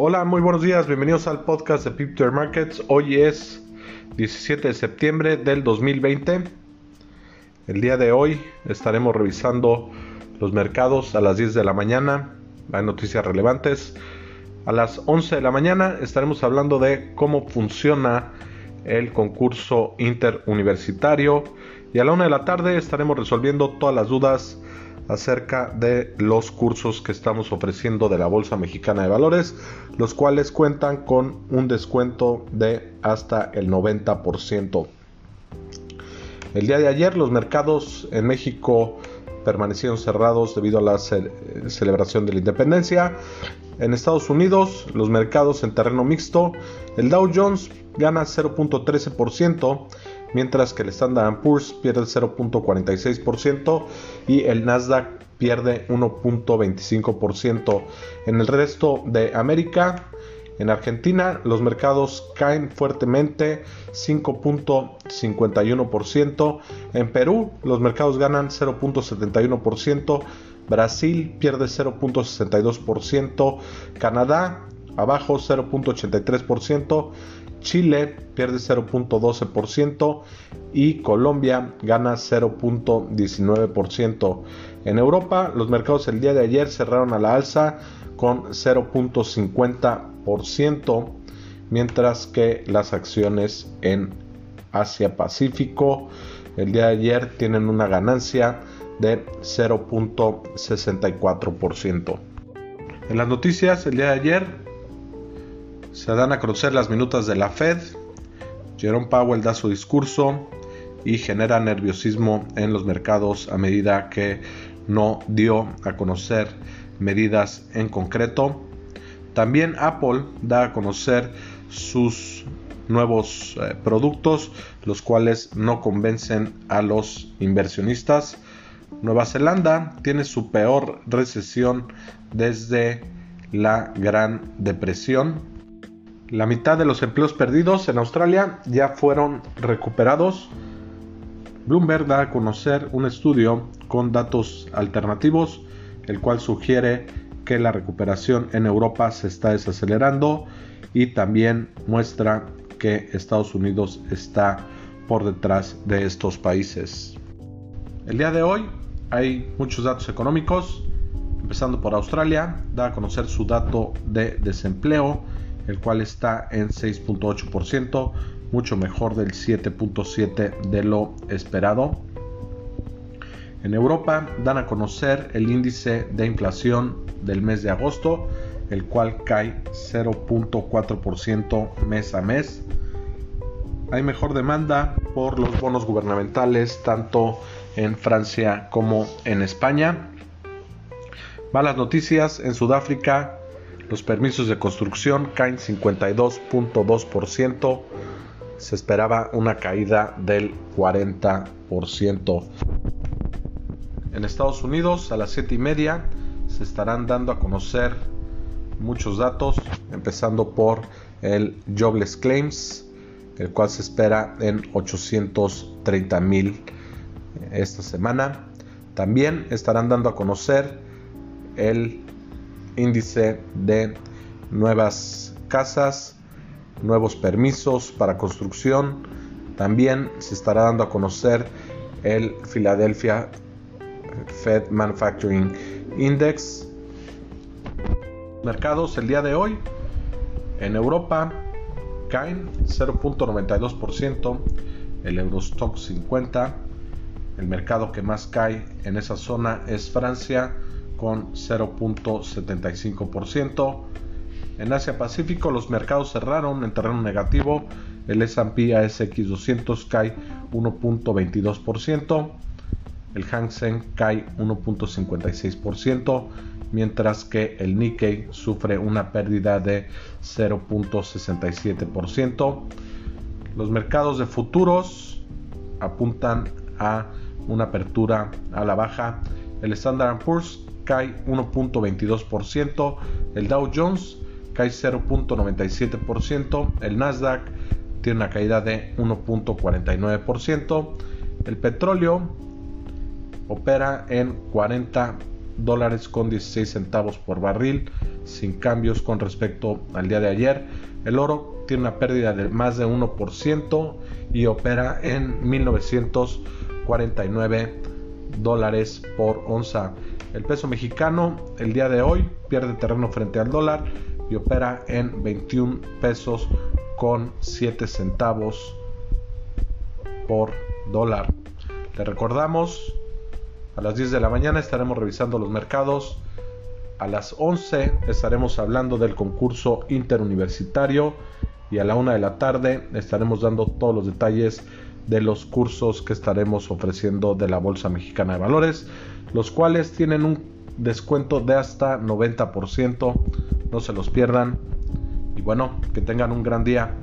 Hola, muy buenos días, bienvenidos al podcast de Pipter Markets. Hoy es 17 de septiembre del 2020. El día de hoy estaremos revisando los mercados a las 10 de la mañana. Hay noticias relevantes. A las 11 de la mañana estaremos hablando de cómo funciona el concurso interuniversitario. Y a la 1 de la tarde estaremos resolviendo todas las dudas acerca de los cursos que estamos ofreciendo de la Bolsa Mexicana de Valores, los cuales cuentan con un descuento de hasta el 90%. El día de ayer los mercados en México permanecieron cerrados debido a la celebración de la independencia. En Estados Unidos, los mercados en terreno mixto, el Dow Jones gana 0.13%, mientras que el Standard Poor's pierde el 0.46% y el Nasdaq pierde 1.25%. En el resto de América, en Argentina, los mercados caen fuertemente 5.51%. En Perú, los mercados ganan 0.71%. Brasil pierde 0.62%. Canadá abajo 0.83%. Chile pierde 0.12% y Colombia gana 0.19%. En Europa, los mercados el día de ayer cerraron a la alza con 0.50%, mientras que las acciones en Asia Pacífico el día de ayer tienen una ganancia de 0.64%. En las noticias el día de ayer se dan a conocer las minutas de la Fed. Jerome Powell da su discurso y genera nerviosismo en los mercados a medida que no dio a conocer medidas en concreto. También Apple da a conocer sus nuevos eh, productos, los cuales no convencen a los inversionistas. Nueva Zelanda tiene su peor recesión desde la Gran Depresión. La mitad de los empleos perdidos en Australia ya fueron recuperados. Bloomberg da a conocer un estudio con datos alternativos, el cual sugiere que la recuperación en Europa se está desacelerando y también muestra que Estados Unidos está por detrás de estos países. El día de hoy hay muchos datos económicos, empezando por Australia, da a conocer su dato de desempleo el cual está en 6.8%, mucho mejor del 7.7% de lo esperado. En Europa dan a conocer el índice de inflación del mes de agosto, el cual cae 0.4% mes a mes. Hay mejor demanda por los bonos gubernamentales tanto en Francia como en España. Malas noticias en Sudáfrica los permisos de construcción caen 52.2%. Se esperaba una caída del 40%. En Estados Unidos a las 7 y media se estarán dando a conocer muchos datos, empezando por el Jobless Claims, el cual se espera en 830 mil esta semana. También estarán dando a conocer el índice de nuevas casas, nuevos permisos para construcción. También se estará dando a conocer el Philadelphia Fed Manufacturing Index. Mercados el día de hoy en Europa caen 0.92%, el Eurostock 50, el mercado que más cae en esa zona es Francia con 0.75%. En Asia Pacífico los mercados cerraron en terreno negativo. El S&P ASX 200 cae 1.22%. El Hang Seng cae 1.56%, mientras que el Nikkei sufre una pérdida de 0.67%. Los mercados de futuros apuntan a una apertura a la baja. El Standard Poor's cae 1.22%, el Dow Jones cae 0.97%, el Nasdaq tiene una caída de 1.49%, el petróleo opera en 40 dólares con 16 centavos por barril, sin cambios con respecto al día de ayer. El oro tiene una pérdida de más de 1% y opera en 1949 dólares por onza. El peso mexicano el día de hoy pierde terreno frente al dólar y opera en 21 pesos con 7 centavos por dólar. Le recordamos, a las 10 de la mañana estaremos revisando los mercados. A las 11 estaremos hablando del concurso interuniversitario y a la 1 de la tarde estaremos dando todos los detalles de los cursos que estaremos ofreciendo de la Bolsa Mexicana de Valores, los cuales tienen un descuento de hasta 90%. No se los pierdan. Y bueno, que tengan un gran día.